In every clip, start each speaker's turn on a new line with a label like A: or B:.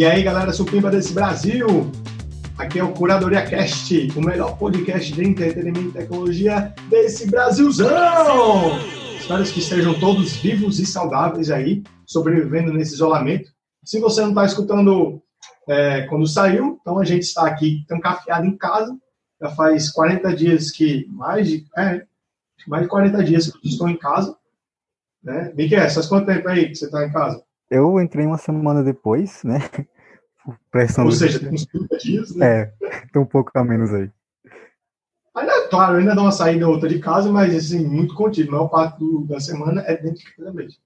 A: E aí, galera supimpa desse Brasil, aqui é o Curadoria Cast, o melhor podcast de entretenimento e tecnologia desse Brasilzão! Espero que estejam todos vivos e saudáveis aí, sobrevivendo nesse isolamento. Se você não está escutando é, quando saiu, então a gente está aqui trancafiado em casa, já faz 40 dias que, mais de, é, mais de 40 dias que eu estou em casa, né? Miquel, faz quanto tempo aí que você está em casa?
B: Eu entrei uma semana depois, né?
A: Pressão Ou seja, tem uns 30 dias, né?
B: É, tem um pouco a menos aí.
A: Ainda, claro, ainda dá uma saída ou outra de casa, mas assim, muito contido. A maior parte do, da semana é dentro de casa mesmo.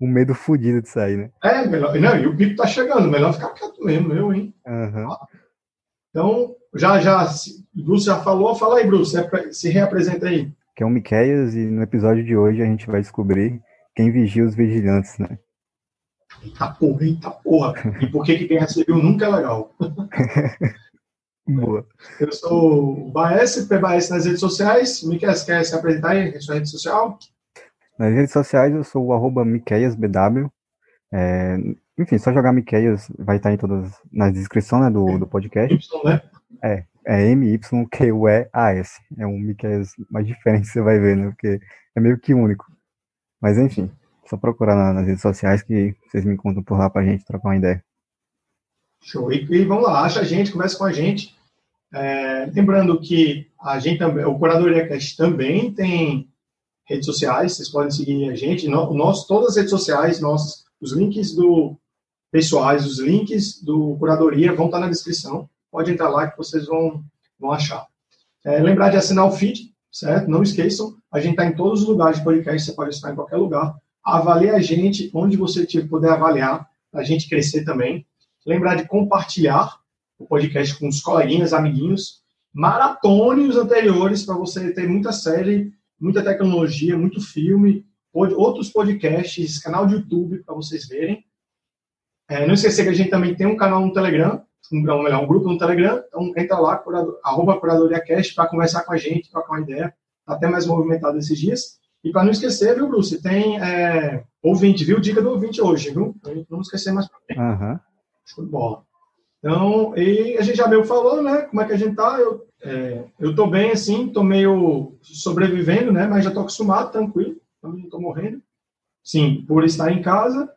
B: Um medo fodido de sair, né?
A: É, melhor. Não, e o pico tá chegando, melhor ficar quieto mesmo, eu, hein?
B: Uhum.
A: Então, já, já, Bruce já falou, fala aí, Bruce, se reapresenta aí.
B: Que é o Miqueias, e no episódio de hoje a gente vai descobrir quem vigia os vigilantes, né?
A: Eita porra, eita porra. E por que, que quem recebeu nunca é legal?
B: Boa.
A: Eu sou o Baes, PBAS nas redes sociais. Miquel, quer se apresentar aí na sua rede social?
B: Nas redes sociais eu sou o arroba MiqueiasBW. É, enfim, só jogar Miqueias vai estar em todas na descrição né, do, do podcast.
A: Y, né?
B: É, é M-Y-Q-U-E-A-S. É um Miqueias mais diferente você vai ver, né? Porque é meio que único. Mas enfim, só procurar nas redes sociais que vocês me encontram por lá pra gente trocar uma ideia.
A: Show. E, e vamos lá, acha a gente, conversa com a gente. É, lembrando que a gente também, o Curadoria Cast também tem redes sociais, vocês podem seguir a gente. Nós, todas as redes sociais, nós, os links do pessoais, os links do Curadoria vão estar na descrição. Pode entrar lá que vocês vão, vão achar. É, lembrar de assinar o feed, certo? Não esqueçam, a gente está em todos os lugares de podcast, você pode estar em qualquer lugar. Avalie a gente onde você puder avaliar, a gente crescer também. Lembrar de compartilhar o podcast com os coleguinhas, amiguinhos. Maratone os anteriores para você ter muita série, muita tecnologia, muito filme, outros podcasts, canal de YouTube para vocês verem. É, não esquecer que a gente também tem um canal no Telegram, um, melhor, um grupo no Telegram, então entra lá, curador, arroba CuradoriaCast, para conversar com a gente, trocar uma ideia. Está até mais movimentado esses dias. E para não esquecer, viu, Bruce, tem é, ouvinte, viu? Dica do ouvinte hoje, viu? Pra gente não esquecer mais pra frente.
B: Uhum.
A: Show de bola. Então, e a gente já meio falou, né? Como é que a gente tá? Eu, é, eu tô bem, assim, tô meio sobrevivendo, né? Mas já tô acostumado, tranquilo. Não tô morrendo. Sim, por estar em casa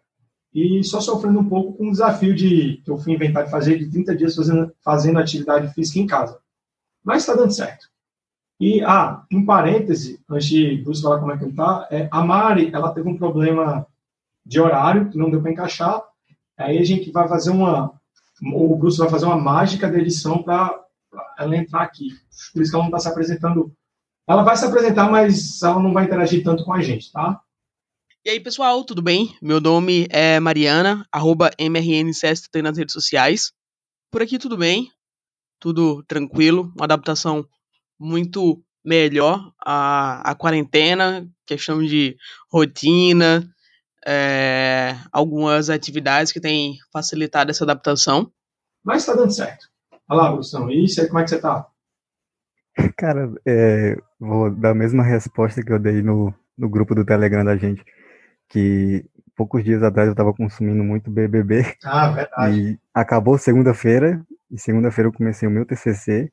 A: e só sofrendo um pouco com o desafio de que eu fui inventar de fazer de 30 dias fazendo, fazendo atividade física em casa. Mas está dando certo. E, ah, um parêntese, antes de Bruce falar como é que ele tá, é, a Mari, ela teve um problema de horário, que não deu para encaixar, aí a gente vai fazer uma, o Bruce vai fazer uma mágica da edição para ela entrar aqui. Por isso que ela não está se apresentando. Ela vai se apresentar, mas ela não vai interagir tanto com a gente, tá?
C: E aí, pessoal, tudo bem? Meu nome é Mariana, arroba MRNCST nas redes sociais. Por aqui tudo bem, tudo tranquilo, uma adaptação muito melhor a, a quarentena, questão de rotina, é, algumas atividades que têm facilitado essa adaptação.
A: Mas está dando certo. Olha lá, Brução, e isso aí, como é que você está?
B: Cara, é, vou dar a mesma resposta que eu dei no, no grupo do Telegram da gente, que poucos dias atrás eu estava consumindo muito BBB.
A: Ah, verdade.
B: E acabou segunda-feira, e segunda-feira eu comecei o meu TCC,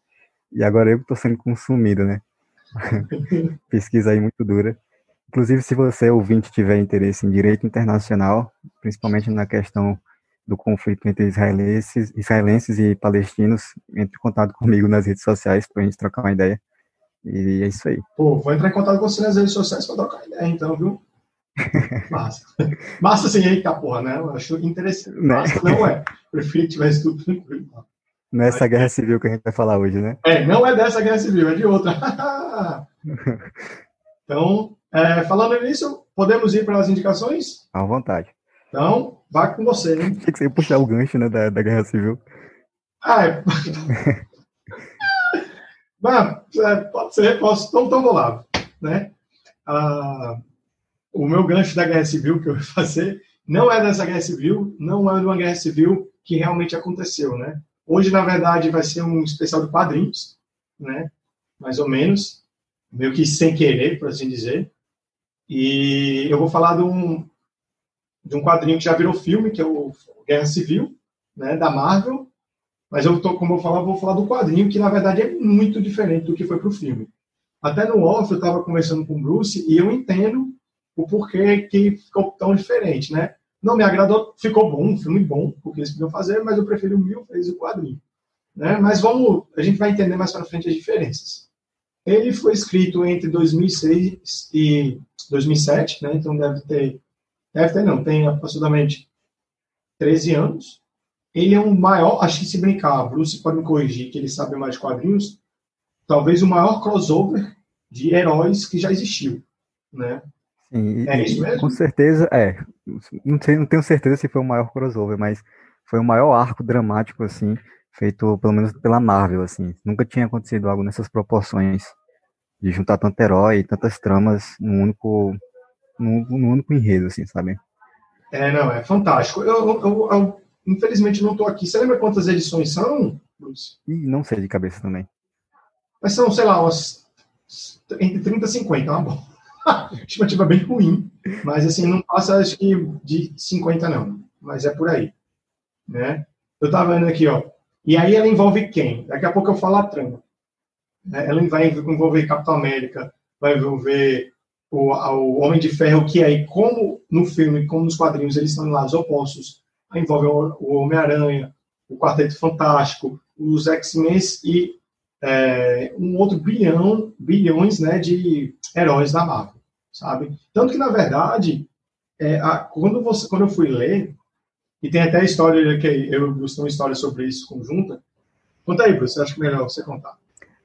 B: e agora eu que estou sendo consumido, né? Pesquisa aí muito dura. Inclusive, se você, ouvinte, tiver interesse em direito internacional, principalmente na questão do conflito entre israelenses, israelenses e palestinos, entre em contato comigo nas redes sociais para a gente trocar uma ideia. E é isso aí.
A: Pô, vou entrar em contato com você nas redes sociais para trocar ideia, então, viu? Massa. Massa sim, eita porra, né? Eu acho interessante. Né? Massa não é. Prefiro que tivesse tudo tranquilo.
B: Nessa guerra civil que a gente vai falar hoje, né?
A: É, não é dessa guerra civil, é de outra. então, é, falando nisso, podemos ir para as indicações?
B: À vontade.
A: Então, vá com você, hein?
B: Tinha que você puxar o gancho, né, da, da guerra civil.
A: Ah, é. É, pode ser, posso. Então, então vou lá, né? Ah, o meu gancho da guerra civil que eu vou fazer não é dessa guerra civil, não é de uma guerra civil que realmente aconteceu, né? Hoje, na verdade, vai ser um especial de quadrinhos, né? Mais ou menos, meio que sem querer, por assim dizer. E eu vou falar de um, de um quadrinho que já virou filme, que é o Guerra Civil, né, da Marvel, mas eu tô, como eu falava, vou falar do quadrinho, que na verdade é muito diferente do que foi para o filme. Até no off eu estava conversando com o Bruce e eu entendo o porquê que ficou tão diferente, né? Não me agradou, ficou bom, um filme bom, porque eles podiam fazer, mas eu preferi mil vezes o quadrinho. Né? Mas vamos, a gente vai entender mais para frente as diferenças. Ele foi escrito entre 2006 e 2007, né? Então deve ter, deve ter não, tem aproximadamente 13 anos. Ele é um maior, acho que se brincar, Bruce pode me corrigir, que ele sabe mais de quadrinhos, talvez o maior crossover de heróis que já existiu, né?
B: Sim, é isso mesmo? Com certeza, é. Não, sei, não tenho certeza se foi o maior crossover, mas foi o maior arco dramático, assim, feito pelo menos pela Marvel, assim. Nunca tinha acontecido algo nessas proporções de juntar tanto herói e tantas tramas num único, num, num, único enredo, assim, sabe?
A: É, não, é fantástico. Eu, eu, eu, eu infelizmente não estou aqui. Você lembra quantas edições são,
B: Bruce? Ih, não sei de cabeça também.
A: Mas são, sei lá, umas entre 30 e 50, é uma boa. estimativa bem ruim, mas assim, não passa acho que de 50 não, mas é por aí, né? Eu tava vendo aqui, ó, e aí ela envolve quem? Daqui a pouco eu falo a trama. Né? Ela vai envolver Capitão América, vai envolver o, o Homem de Ferro, que aí, como no filme, como nos quadrinhos, eles estão em lados opostos, aí envolve o, o Homem-Aranha, o Quarteto Fantástico, os X-Men e é, um outro bilhão, bilhões né, de heróis da Marvel, sabe? Tanto que, na verdade, é, a, quando, você, quando eu fui ler, e tem até a história que eu e uma história sobre isso conjunta, conta aí, Bruce, acho que é melhor você contar.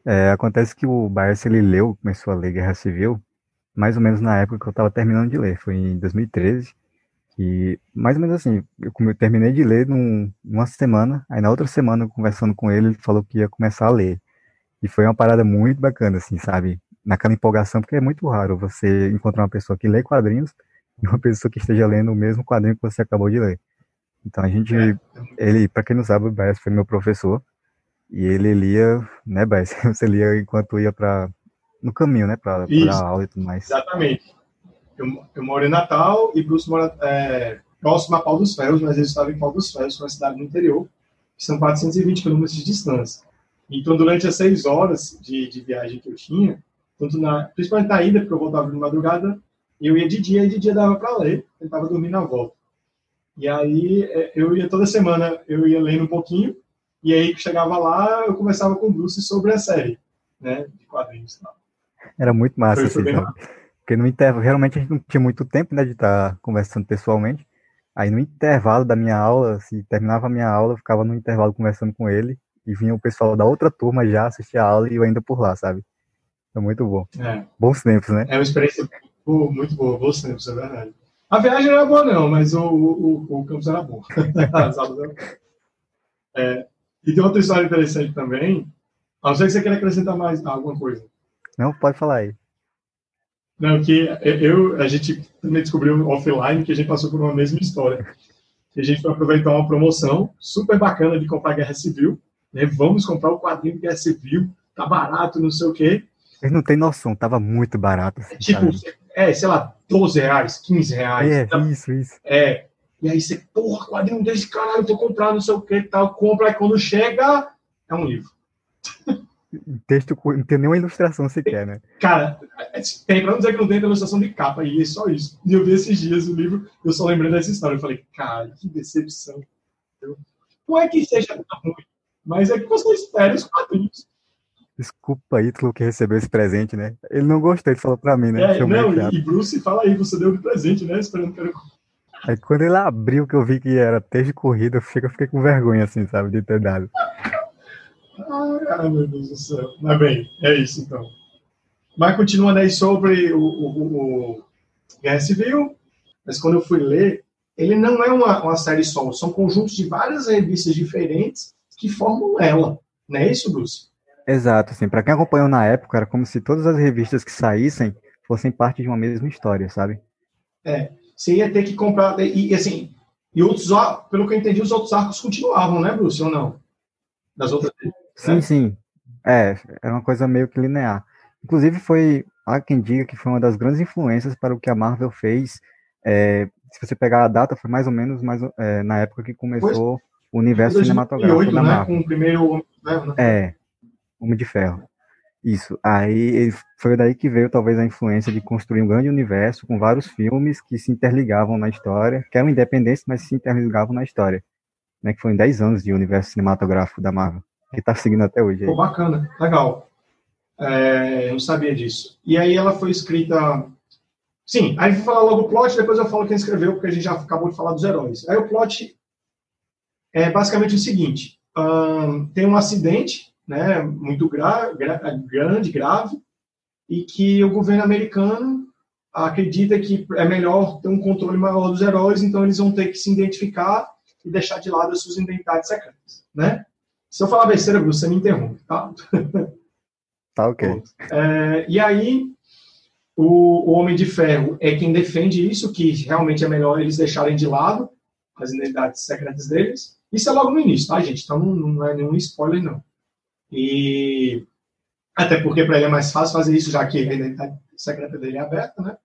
B: É, acontece que o Barça, ele leu, começou a ler Guerra Civil, mais ou menos na época que eu estava terminando de ler, foi em 2013, e mais ou menos assim, eu, eu terminei de ler num, numa semana, aí na outra semana, conversando com ele, ele falou que ia começar a ler. E foi uma parada muito bacana, assim, sabe? Naquela empolgação, porque é muito raro você encontrar uma pessoa que lê quadrinhos e uma pessoa que esteja lendo o mesmo quadrinho que você acabou de ler. Então a gente, é. ele, para quem não sabe, o Baez foi meu professor e ele lia, né, Baez? Você lia enquanto ia para no caminho, né, para a aula e tudo mais.
A: Exatamente. Eu, eu moro em Natal e Bruce mora é, próximo a Pau dos Ferros, mas ele estava em Pau dos Ferros, uma cidade no interior, que são 420 quilômetros de distância. Então, durante as seis horas de, de viagem que eu tinha, tanto na, principalmente na ida, porque eu voltava de madrugada, eu ia de dia e de dia dava para ler, tentava dormir na volta. E aí é, eu ia toda semana, eu ia lendo um pouquinho, e aí chegava lá, eu conversava com o Bruce sobre a série, né, de quadrinhos.
B: Era muito massa, foi, foi assim, porque no intervalo, realmente a gente não tinha muito tempo, né, de estar tá conversando pessoalmente. Aí no intervalo da minha aula, se terminava a minha aula, eu ficava no intervalo conversando com ele, e vinha o pessoal da outra turma já assistir a aula e eu ainda por lá, sabe? É muito bom. É. Bons tempos, né?
A: É uma experiência muito boa, bons tempos, é verdade. A viagem não era boa, não, mas o, o, o campus era bom. É, e tem outra história interessante também. A não ser que você queira acrescentar mais alguma coisa.
B: Não, pode falar aí.
A: Não, que eu, a gente também descobriu offline que a gente passou por uma mesma história. a gente foi aproveitar uma promoção super bacana de comprar Guerra Civil né? Vamos comprar o quadrinho que é civil, tá barato, não sei o quê.
B: Eles não tem noção, tava muito barato.
A: Assim, tipo, é, sei lá, 12 reais, 15 reais.
B: É, tá, isso, isso.
A: É. E aí você, porra, quadrinho desse caralho, tô comprando, não sei o que tal, compra, aí quando chega, é um livro.
B: Texto, não tem nenhuma ilustração sequer, né?
A: Cara, é, tem pra não dizer que não tem ilustração de capa, e é só isso. E eu vi esses dias o livro, eu só lembrei dessa história. Eu falei, cara, que decepção. Não é que seja ruim, mas é que você espera os quadrinhos.
B: Desculpa, Ítalo, que recebeu esse presente, né? Ele não gostou, ele falou pra mim, né?
A: É, não, e, Bruce, fala aí, você deu de presente, né? Esperando que era...
B: Aí quando ele abriu, que eu vi que era texto de corrida, eu fiquei, eu fiquei com vergonha, assim, sabe, de ter dado.
A: Ai, meu Deus do céu. Mas bem, é isso então. Mas continuando aí sobre o, o, o Guerra Civil, mas quando eu fui ler, ele não é uma, uma série só, são conjuntos de várias revistas diferentes que formam ela. Não é isso, Bruce?
B: Exato, assim, para quem acompanhou na época, era como se todas as revistas que saíssem fossem parte de uma mesma história, sabe?
A: É, você ia ter que comprar, e, assim, e outros, pelo que eu entendi, os outros arcos continuavam, né, Bruce, ou não? Das outras
B: Sim, né? sim. É, era uma coisa meio que linear. Inclusive foi, há quem diga que foi uma das grandes influências para o que a Marvel fez. É, se você pegar a data, foi mais ou menos mais, é, na época que começou... Pois o universo 2008, cinematográfico da
A: né,
B: Marvel.
A: Com o primeiro Ferro, né?
B: É, Homem de Ferro. Isso. Aí foi daí que veio talvez a influência de construir um grande universo com vários filmes que se interligavam na história, que eram independentes, mas se interligavam na história. Né, que foi em 10 anos de universo cinematográfico da Marvel, que está seguindo até hoje.
A: Pô, bacana, legal. É, eu não sabia disso. E aí ela foi escrita. Sim, aí vou falar logo o plot, depois eu falo quem escreveu, porque a gente já acabou de falar dos heróis. Aí o plot é basicamente o seguinte: um, tem um acidente né, muito gra gra grande, grave, e que o governo americano acredita que é melhor ter um controle maior dos heróis, então eles vão ter que se identificar e deixar de lado as suas identidades secretas, né? Se eu falar besteira, Bruce, você me interrompe, tá?
B: Tá ok.
A: É, e aí, o, o, Homem de Ferro é quem defende isso, que realmente é melhor eles deixarem de lado as identidades secretas deles. Isso é logo no início, tá, gente? Então não, não é nenhum spoiler, não. E até porque para ele é mais fácil fazer isso, já que a identidade secreta dele é aberta, né?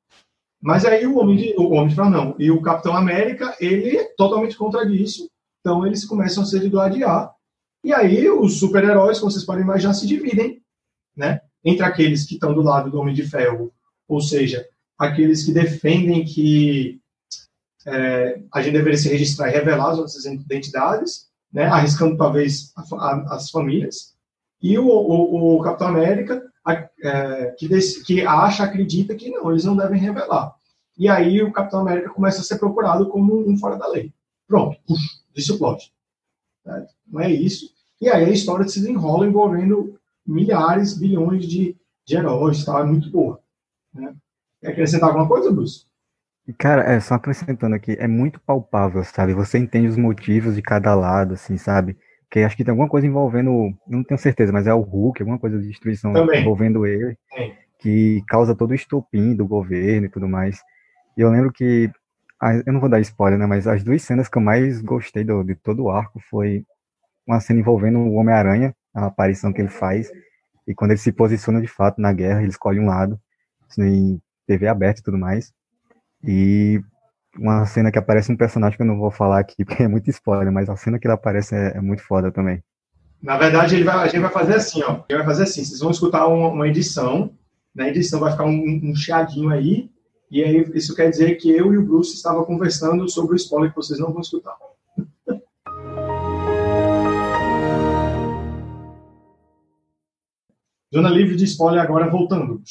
A: Mas aí o Homem de, o Homem de não. E o Capitão América, ele é totalmente contra isso. Então eles começam a lado A. E aí os super-heróis, como vocês podem imaginar, se dividem, né? Entre aqueles que estão do lado do Homem de Ferro, ou seja, aqueles que defendem que é, a gente deveria se registrar e revelar as nossas identidades, né? Arriscando talvez a, a, as famílias e o, o, o Capitão América, é, que, que acha, acredita que não, eles não devem revelar. E aí o Capitão América começa a ser procurado como um fora da lei. Pronto, puxa, disse o plot. Não é isso. E aí a história se desenrola envolvendo milhares, bilhões de, de heróis, tá? é muito boa. Né? Quer acrescentar alguma coisa, Bruce?
B: Cara, é, só acrescentando aqui, é muito palpável, sabe? Você entende os motivos de cada lado, assim, sabe? Que acho que tem alguma coisa envolvendo, não tenho certeza, mas é o Hulk, alguma coisa de destruição Também. envolvendo ele, Sim. que causa todo o estopim do governo e tudo mais. E eu lembro que, eu não vou dar spoiler, né, mas as duas cenas que eu mais gostei do, de todo o arco foi uma cena envolvendo o Homem-Aranha, a aparição que ele faz, e quando ele se posiciona de fato na guerra, ele escolhe um lado, em TV aberta e tudo mais. E uma cena que aparece um personagem que eu não vou falar aqui, porque é muito spoiler, mas a cena que ele aparece é, é muito foda também.
A: Na verdade, vai, a gente vai fazer assim, ó. Ele vai fazer assim, vocês vão escutar uma, uma edição, na edição vai ficar um, um chiadinho aí, e aí isso quer dizer que eu e o Bruce estavam conversando sobre o spoiler que vocês não vão escutar. Zona livre de spoiler agora voltando.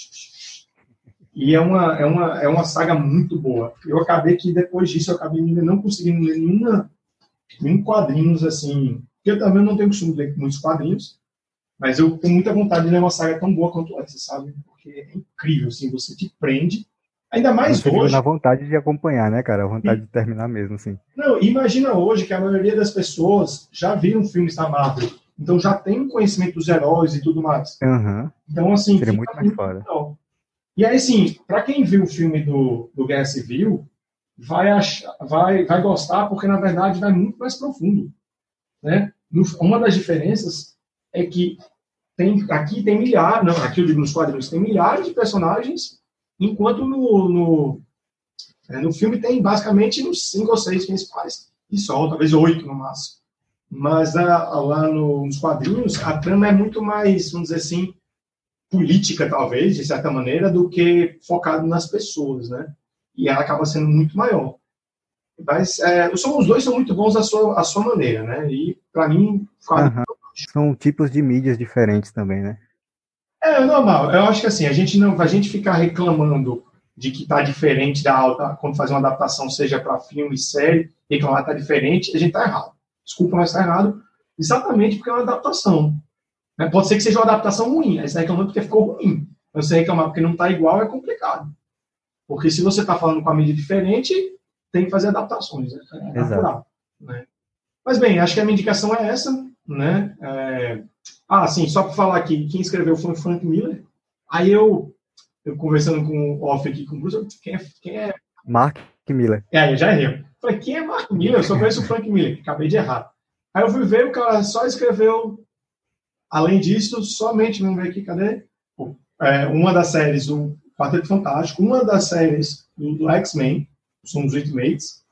A: E é uma, é uma, é uma saga muito boa. Eu acabei que depois disso eu acabei não conseguindo ler nenhuma, nenhum quadrinhos assim. Porque eu também não tenho costume de ler muitos quadrinhos, mas eu tenho muita vontade de ler uma saga tão boa quanto essa, sabe? Porque é incrível, assim, você te prende. Ainda mais você hoje.
B: na vontade de acompanhar, né, cara? A vontade e... de terminar mesmo, assim.
A: Não, imagina hoje que a maioria das pessoas já viram filmes da Marvel. Então já tem um conhecimento dos heróis e tudo mais.
B: Uhum.
A: Então, assim.
B: Seria muito mais fora.
A: E aí, sim, para quem viu o filme do, do Guerra Civil, vai, achar, vai, vai gostar, porque na verdade vai muito mais profundo. Né? Uma das diferenças é que tem, aqui tem milhares, não, aqui eu digo nos quadrinhos, tem milhares de personagens, enquanto no, no, é, no filme tem basicamente uns cinco ou seis principais, e só, talvez oito no máximo. Mas a, lá no, nos quadrinhos, a trama é muito mais, vamos dizer assim, política, talvez, de certa maneira, do que focado nas pessoas, né? E ela acaba sendo muito maior. Mas é, os dois são muito bons à sua, à sua maneira, né? E, para mim,
B: uhum. são tipos de mídias diferentes também, né?
A: É normal. Eu acho que assim, a gente não, a gente ficar reclamando de que tá diferente da alta, quando faz uma adaptação, seja para filme, série, reclamar tá diferente, a gente tá errado. Desculpa, mas tá errado, exatamente porque é uma adaptação. Né? Pode ser que seja uma adaptação ruim, aí você está reclamando porque ficou ruim. Mas você reclamar porque não está igual é complicado. Porque se você está falando com a mídia diferente, tem que fazer adaptações. Né? É natural. Né? Mas bem, acho que a minha indicação é essa. Né? É... Ah, sim, só para falar aqui, quem escreveu foi o Frank Miller. Aí eu, eu conversando com o off aqui com o Bruce, quem é, quem é?
B: Mark Miller.
A: É, eu já errei. Falei, quem é Mark Miller? Eu só conheço o Frank Miller, acabei de errar. Aí eu fui ver, o cara só escreveu Além disso, somente, vamos ver aqui, cadê? É, uma das séries do Quarteto Fantástico, uma das séries do, do X-Men, são os Ultimates,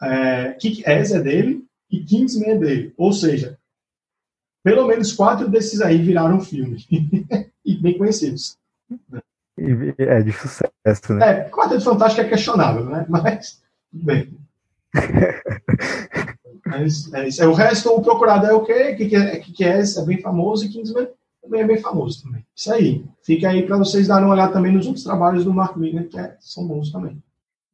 A: é, Kick-Ass é dele, e Kingsman é dele. Ou seja, pelo menos quatro desses aí viraram filme. e bem conhecidos.
B: É de sucesso, né?
A: É, Quarteto Fantástico é questionável, né? Mas, bem. Mas, é isso. O resto, o Procurado é o quê? Que, que, é, que é, é bem famoso e Kingsman também é bem famoso também. Isso aí. Fica aí para vocês darem uma olhada também nos outros trabalhos do Mark Wigner, que é, são bons também.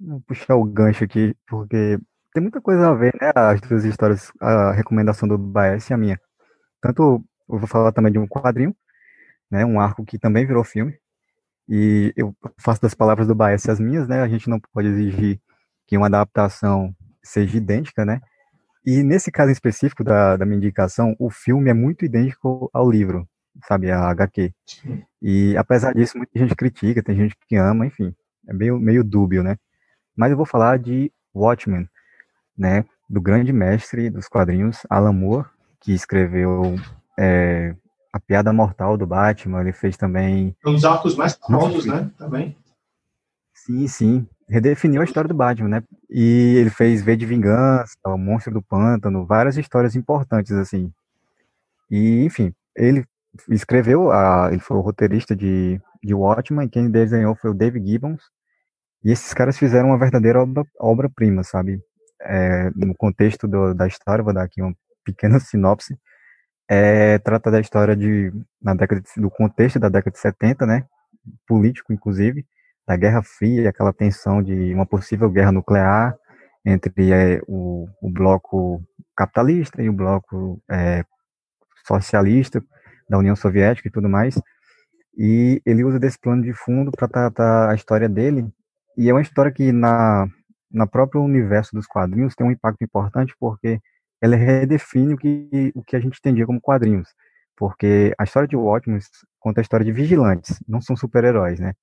B: Vou puxar o gancho aqui, porque tem muita coisa a ver, né? As duas histórias, a recomendação do Baez e a minha. Tanto eu vou falar também de um quadrinho, né? Um arco que também virou filme. E eu faço das palavras do Baez as minhas, né? A gente não pode exigir que uma adaptação seja idêntica, né? E nesse caso específico da, da minha indicação, o filme é muito idêntico ao livro, sabe, a HQ. E apesar disso, muita gente critica, tem gente que ama, enfim, é meio, meio dúbio, né? Mas eu vou falar de Watchmen, né, do grande mestre dos quadrinhos, Alan Moore, que escreveu é, A Piada Mortal do Batman, ele fez também...
A: Um dos arcos mais famosos, né, também.
B: Sim, sim, redefiniu a história do Batman, né, e ele fez V de Vingança, O Monstro do Pântano, várias histórias importantes, assim. E, enfim, ele escreveu, a, ele foi o roteirista de, de Watchmen, quem desenhou foi o Dave Gibbons, e esses caras fizeram uma verdadeira obra-prima, obra sabe? É, no contexto do, da história, vou dar aqui uma pequena sinopse. É, trata da história de, na década de, do contexto da década de 70, né? Político, inclusive, da Guerra Fria, aquela tensão de uma possível guerra nuclear entre é, o, o bloco capitalista e o bloco é, socialista da União Soviética e tudo mais. E ele usa desse plano de fundo para tratar a história dele e é uma história que na, na próprio universo dos quadrinhos tem um impacto importante porque ela redefine o que, o que a gente entendia como quadrinhos. Porque a história de Watchmen conta a história de vigilantes, não são super-heróis, né?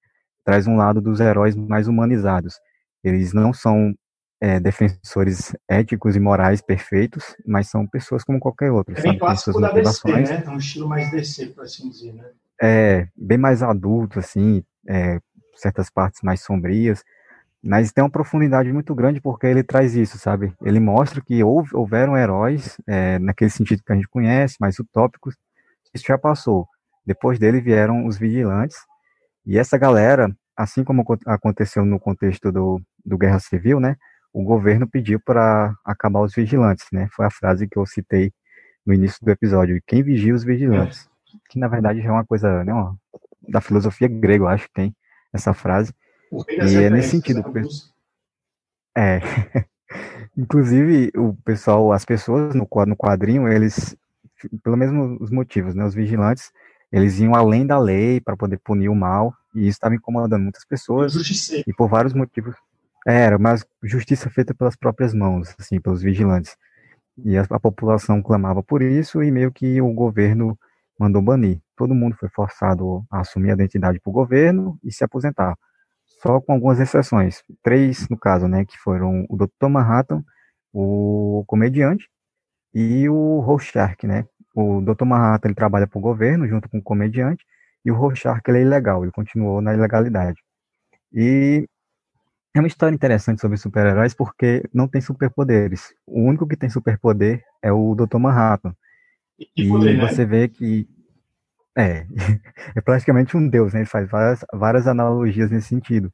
B: Traz um lado dos heróis mais humanizados. Eles não são é, defensores éticos e morais perfeitos, mas são pessoas como qualquer outro.
A: É bem clássico da DC, né? É um estilo mais DC, por assim dizer, né? É,
B: bem mais adulto, assim, é, certas partes mais sombrias, mas tem uma profundidade muito grande porque ele traz isso, sabe? Ele mostra que houve, houveram heróis, é, naquele sentido que a gente conhece, mais utópicos, isso já passou. Depois dele vieram os vigilantes, e essa galera, assim como aconteceu no contexto do, do Guerra Civil, né? O governo pediu para acabar os vigilantes, né? Foi a frase que eu citei no início do episódio. Quem vigia os vigilantes? Que na verdade já é uma coisa né, da filosofia grega, eu acho que tem essa frase. E é nesse sentido. É. Inclusive, o pessoal, as pessoas no, no quadrinho, eles, pelo menos os motivos, né? Os vigilantes, eles iam além da lei para poder punir o mal, e isso estava incomodando muitas pessoas. E por vários motivos. Era, mas justiça feita pelas próprias mãos, assim, pelos vigilantes. E a, a população clamava por isso, e meio que o governo mandou banir. Todo mundo foi forçado a assumir a identidade para o governo e se aposentar. Só com algumas exceções. Três, no caso, né? Que foram o Dr. Manhattan, o comediante e o Rorschach, né? O Dr. Manhattan ele trabalha para o governo junto com o comediante e o Rorschach ele é ilegal, ele continuou na ilegalidade. E é uma história interessante sobre super-heróis porque não tem superpoderes. O único que tem superpoder é o Dr. Manhattan. E, poder, né? você vê que é, é praticamente um deus, né? Ele faz várias, várias analogias nesse sentido,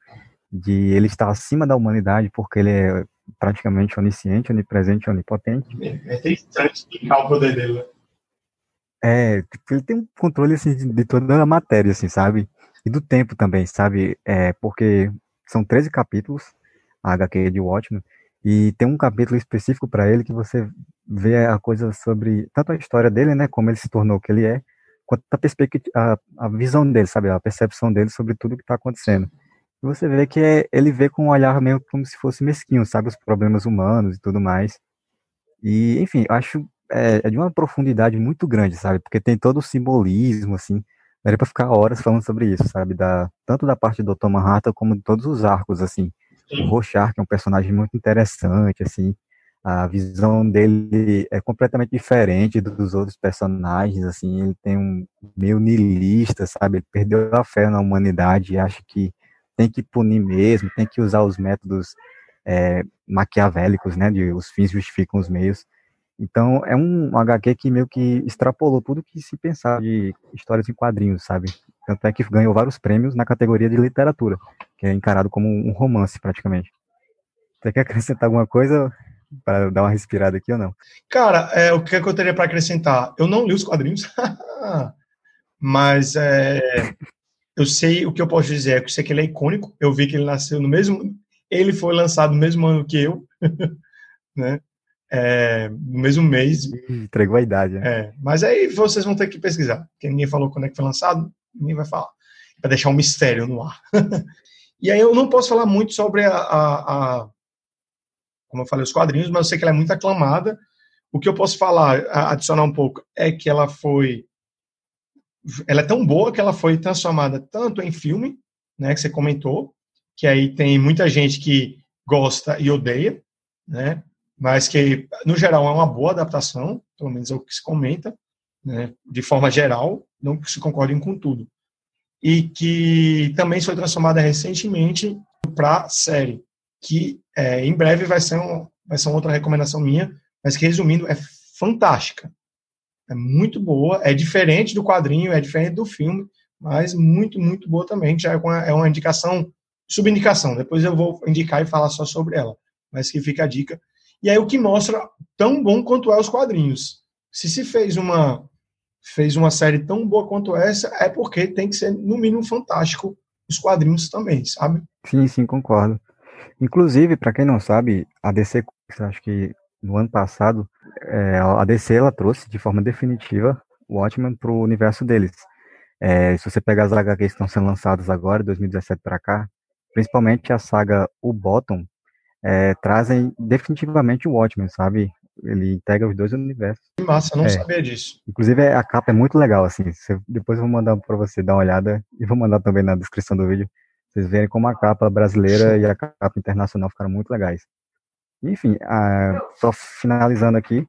B: de ele estar acima da humanidade porque ele é praticamente onisciente, onipresente, onipotente.
A: É, é interessante explicar o poder dele, né?
B: É, tipo, ele tem um controle, assim, de, de, toda a matéria, assim, sabe? E do tempo também, sabe? É, porque são 13 capítulos, a HQ de Watchmen, e tem um capítulo específico para ele que você vê a coisa sobre tanto a história dele, né, como ele se tornou o que ele é, quanto a perspectiva, a, a visão dele, sabe, a percepção dele sobre tudo que está acontecendo. E você vê que é, ele vê com um olhar meio como se fosse mesquinho, sabe, os problemas humanos e tudo mais. E, enfim, acho é, é de uma profundidade muito grande, sabe, porque tem todo o simbolismo, assim, daria para ficar horas falando sobre isso, sabe, da, tanto da parte do Dr. Manhattan como de todos os arcos, assim. O Rorschach é um personagem muito interessante, assim, a visão dele é completamente diferente dos outros personagens, assim, ele tem um meio niilista, sabe, ele perdeu a fé na humanidade e acha que tem que punir mesmo, tem que usar os métodos é, maquiavélicos, né, de os fins justificam os meios, Então, é um HQ que meio que extrapolou tudo que se pensava de histórias em quadrinhos, sabe? Tanto é que ganhou vários prêmios na categoria de literatura, que é encarado como um romance, praticamente. Você quer acrescentar alguma coisa para dar uma respirada aqui ou não?
A: Cara, é, o que, é que eu teria para acrescentar? Eu não li os quadrinhos, mas é, eu sei o que eu posso dizer, é que eu sei que ele é icônico. Eu vi que ele nasceu no mesmo, ele foi lançado no mesmo ano que eu, né? É, no mesmo mês.
B: Entregou a idade, né?
A: É, mas aí vocês vão ter que pesquisar, porque ninguém falou quando é que foi lançado, ninguém vai falar, para deixar um mistério no ar. e aí eu não posso falar muito sobre a, a, a, como eu falei, os quadrinhos, mas eu sei que ela é muito aclamada. O que eu posso falar, adicionar um pouco, é que ela foi ela é tão boa que ela foi transformada tanto em filme, né, que você comentou, que aí tem muita gente que gosta e odeia, né, mas que no geral é uma boa adaptação, pelo menos é o que se comenta, né, de forma geral, não que se concordem com tudo, e que também foi transformada recentemente para série, que é, em breve vai ser, um, vai ser outra recomendação minha, mas que resumindo é fantástica, é muito boa, é diferente do quadrinho, é diferente do filme, mas muito, muito boa também. Já é uma, é uma indicação, subindicação. Depois eu vou indicar e falar só sobre ela, mas que fica a dica. E aí o que mostra tão bom quanto é os quadrinhos. Se se fez uma fez uma série tão boa quanto essa, é porque tem que ser no mínimo fantástico os quadrinhos também, sabe?
B: Sim, sim, concordo. Inclusive, para quem não sabe, a DC, acho que no ano passado, é, a DC ela trouxe de forma definitiva o Watchmen para o universo deles. É, se você pegar as HQs que estão sendo lançadas agora, 2017 para cá, principalmente a saga O Bottom, é, trazem definitivamente o Watchmen, sabe? Ele integra os dois universos.
A: Que massa, não é. sabia disso.
B: Inclusive, a capa é muito legal, assim. Depois eu vou mandar para você dar uma olhada e vou mandar também na descrição do vídeo. Vocês verem como a capa brasileira e a capa internacional ficaram muito legais. Enfim, só finalizando aqui,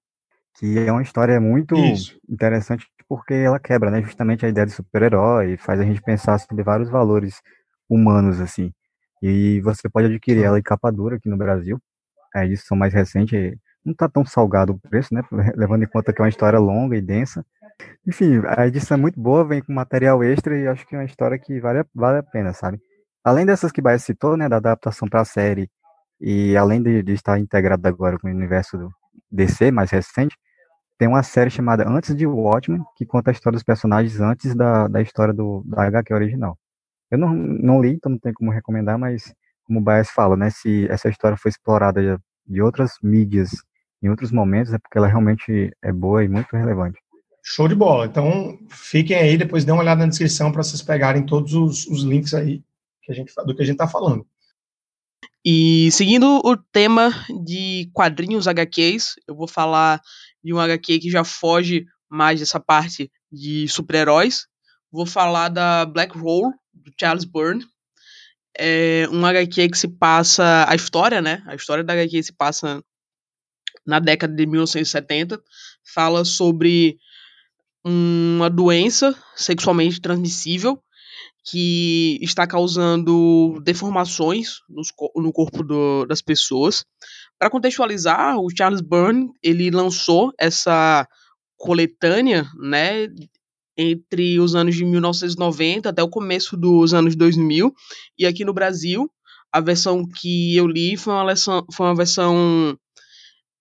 B: que é uma história muito Isso. interessante porque ela quebra, né, justamente a ideia de super-herói, faz a gente pensar sobre vários valores humanos, assim. E você pode adquirir ela em capa dura aqui no Brasil. A edição mais recente não está tão salgado o preço, né, levando em conta que é uma história longa e densa. Enfim, a edição é muito boa, vem com material extra e acho que é uma história que vale, vale a pena, sabe? Além dessas que Baia citou, né, da adaptação para a série e além de, de, estar integrado agora com o universo do DC mais recente, tem uma série chamada Antes de Watchmen, que conta a história dos personagens antes da, da história do, da HQ original. Eu não, não li, então não tenho como recomendar, mas como o Baez fala, né, se essa história foi explorada de, outras mídias em outros momentos, é porque ela realmente é boa e muito relevante.
A: Show de bola. Então, fiquem aí, depois dê uma olhada na descrição para vocês pegarem todos os, os links aí que a gente, do que a gente está falando.
C: E seguindo o tema de quadrinhos HQs, eu vou falar de um HQ que já foge mais dessa parte de super-heróis. Vou falar da Black Hole, do Charles Byrne. É um HQ que se passa. A história, né? A história da HQ se passa na década de 1970. Fala sobre uma doença sexualmente transmissível que está causando deformações nos, no corpo do, das pessoas. Para contextualizar, o Charles Byrne ele lançou essa coletânea, né, entre os anos de 1990 até o começo dos anos 2000, e aqui no Brasil a versão que eu li foi uma, versão, foi uma versão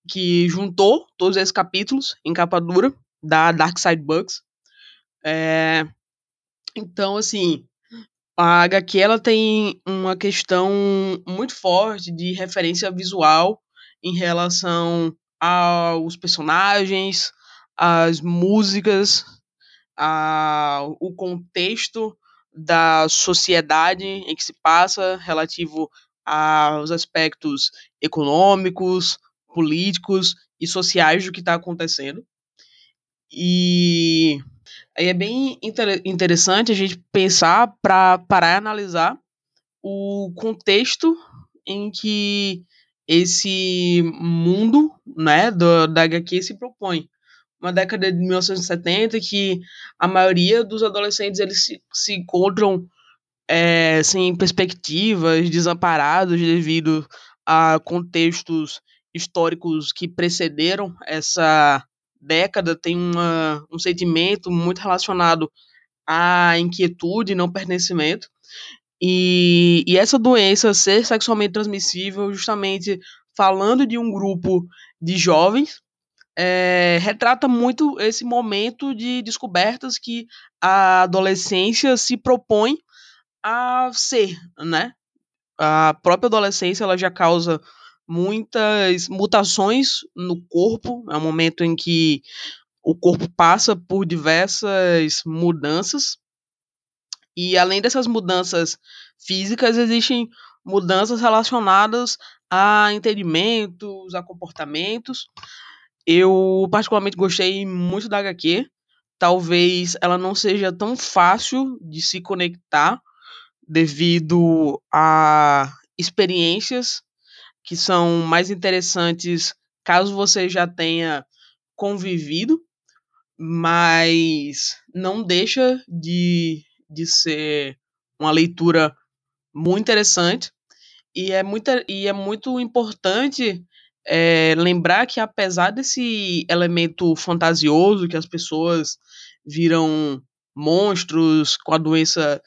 C: que juntou todos esses capítulos em capa dura da Dark Side Bugs. É, então, assim, a HQ ela tem uma questão muito forte de referência visual em relação aos personagens, às músicas, ao contexto da sociedade em que se passa relativo aos aspectos econômicos, políticos e sociais do que está acontecendo. E Aí é bem inter interessante a gente pensar para parar e analisar o contexto em que esse mundo né, do, da HQ se propõe. Uma década de 1970 que a maioria dos adolescentes eles se, se encontram é, sem perspectivas, desamparados devido a contextos históricos que precederam essa década têm uma, um sentimento muito relacionado à inquietude e não pertencimento. E, e essa doença ser sexualmente transmissível, justamente falando de um grupo de jovens, é, retrata muito esse momento de descobertas que a adolescência se propõe a ser, né? A própria adolescência ela já causa muitas mutações no corpo, é um momento em que o corpo passa por diversas mudanças e além dessas mudanças físicas, existem mudanças relacionadas a entendimentos, a comportamentos. Eu particularmente gostei muito da HQ. Talvez ela não seja tão fácil de se conectar devido a experiências que são mais interessantes caso você já tenha convivido, mas não deixa de de ser uma leitura muito interessante e é muito, e é muito importante é, lembrar que apesar desse elemento fantasioso que as pessoas viram monstros com a doença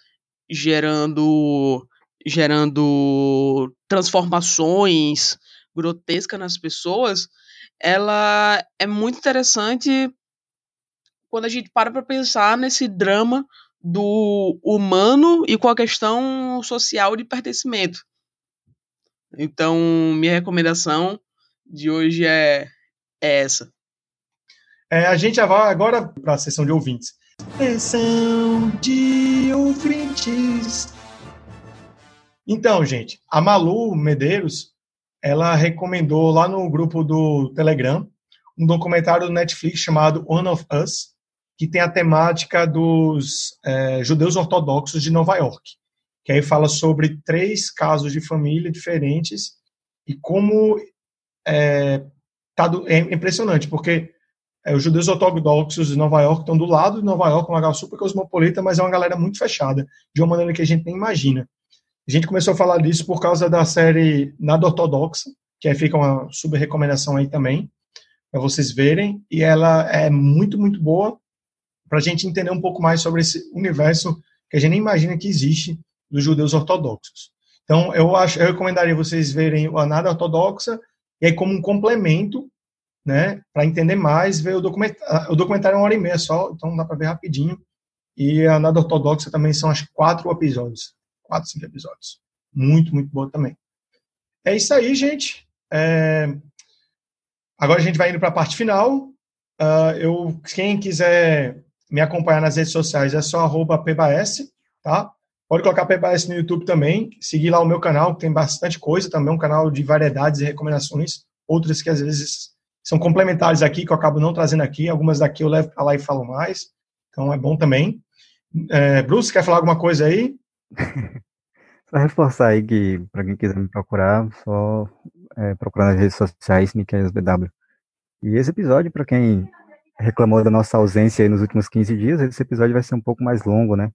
C: gerando gerando transformações grotescas nas pessoas, ela é muito interessante quando a gente para para pensar nesse drama do humano e com a questão social de pertencimento. Então, minha recomendação de hoje é, é essa.
A: É, a gente já vai agora para a sessão de ouvintes. Sessão de ouvintes. Então, gente, a Malu Medeiros, ela recomendou lá no grupo do Telegram um documentário do Netflix chamado One of Us, que tem a temática dos é, judeus ortodoxos de Nova York, que aí fala sobre três casos de família diferentes e como é, tá do, é impressionante, porque é, os judeus ortodoxos de Nova York estão do lado de Nova York, um lugar super cosmopolita, mas é uma galera muito fechada, de uma maneira que a gente nem imagina. A gente começou a falar disso por causa da série Nada Ortodoxa, que aí fica uma super recomendação aí também, para vocês verem, e ela é muito, muito boa, para a gente entender um pouco mais sobre esse universo que a gente nem imagina que existe dos judeus ortodoxos. Então, eu acho, eu recomendaria vocês verem a Nada Ortodoxa e aí como um complemento, né, para entender mais, ver o documentário. O documentário é uma hora e meia só, então dá para ver rapidinho. E a Nada Ortodoxa também são acho quatro episódios, quatro, cinco episódios. Muito, muito boa também. É isso aí, gente. É... Agora a gente vai indo para a parte final. Uh, eu, quem quiser me acompanhar nas redes sociais é só arroba PBS, tá? Pode colocar PBS no YouTube também, seguir lá o meu canal, que tem bastante coisa também, um canal de variedades e recomendações, outras que às vezes são complementares aqui, que eu acabo não trazendo aqui, algumas daqui eu levo para lá e falo mais, então é bom também. É, Bruce, quer falar alguma coisa aí?
B: só reforçar aí que, para quem quiser me procurar, só é, procurar nas redes sociais, Miquel. E esse episódio, para quem reclamou da nossa ausência nos últimos 15 dias, esse episódio vai ser um pouco mais longo, né?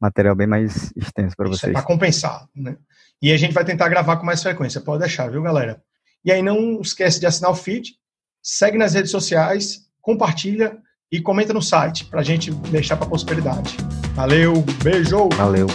B: Material bem mais extenso para é vocês. É
A: para compensar, né? E a gente vai tentar gravar com mais frequência, pode deixar, viu, galera? E aí não esquece de assinar o feed, segue nas redes sociais, compartilha e comenta no site para a gente deixar para a prosperidade. Valeu, beijo!
B: Valeu!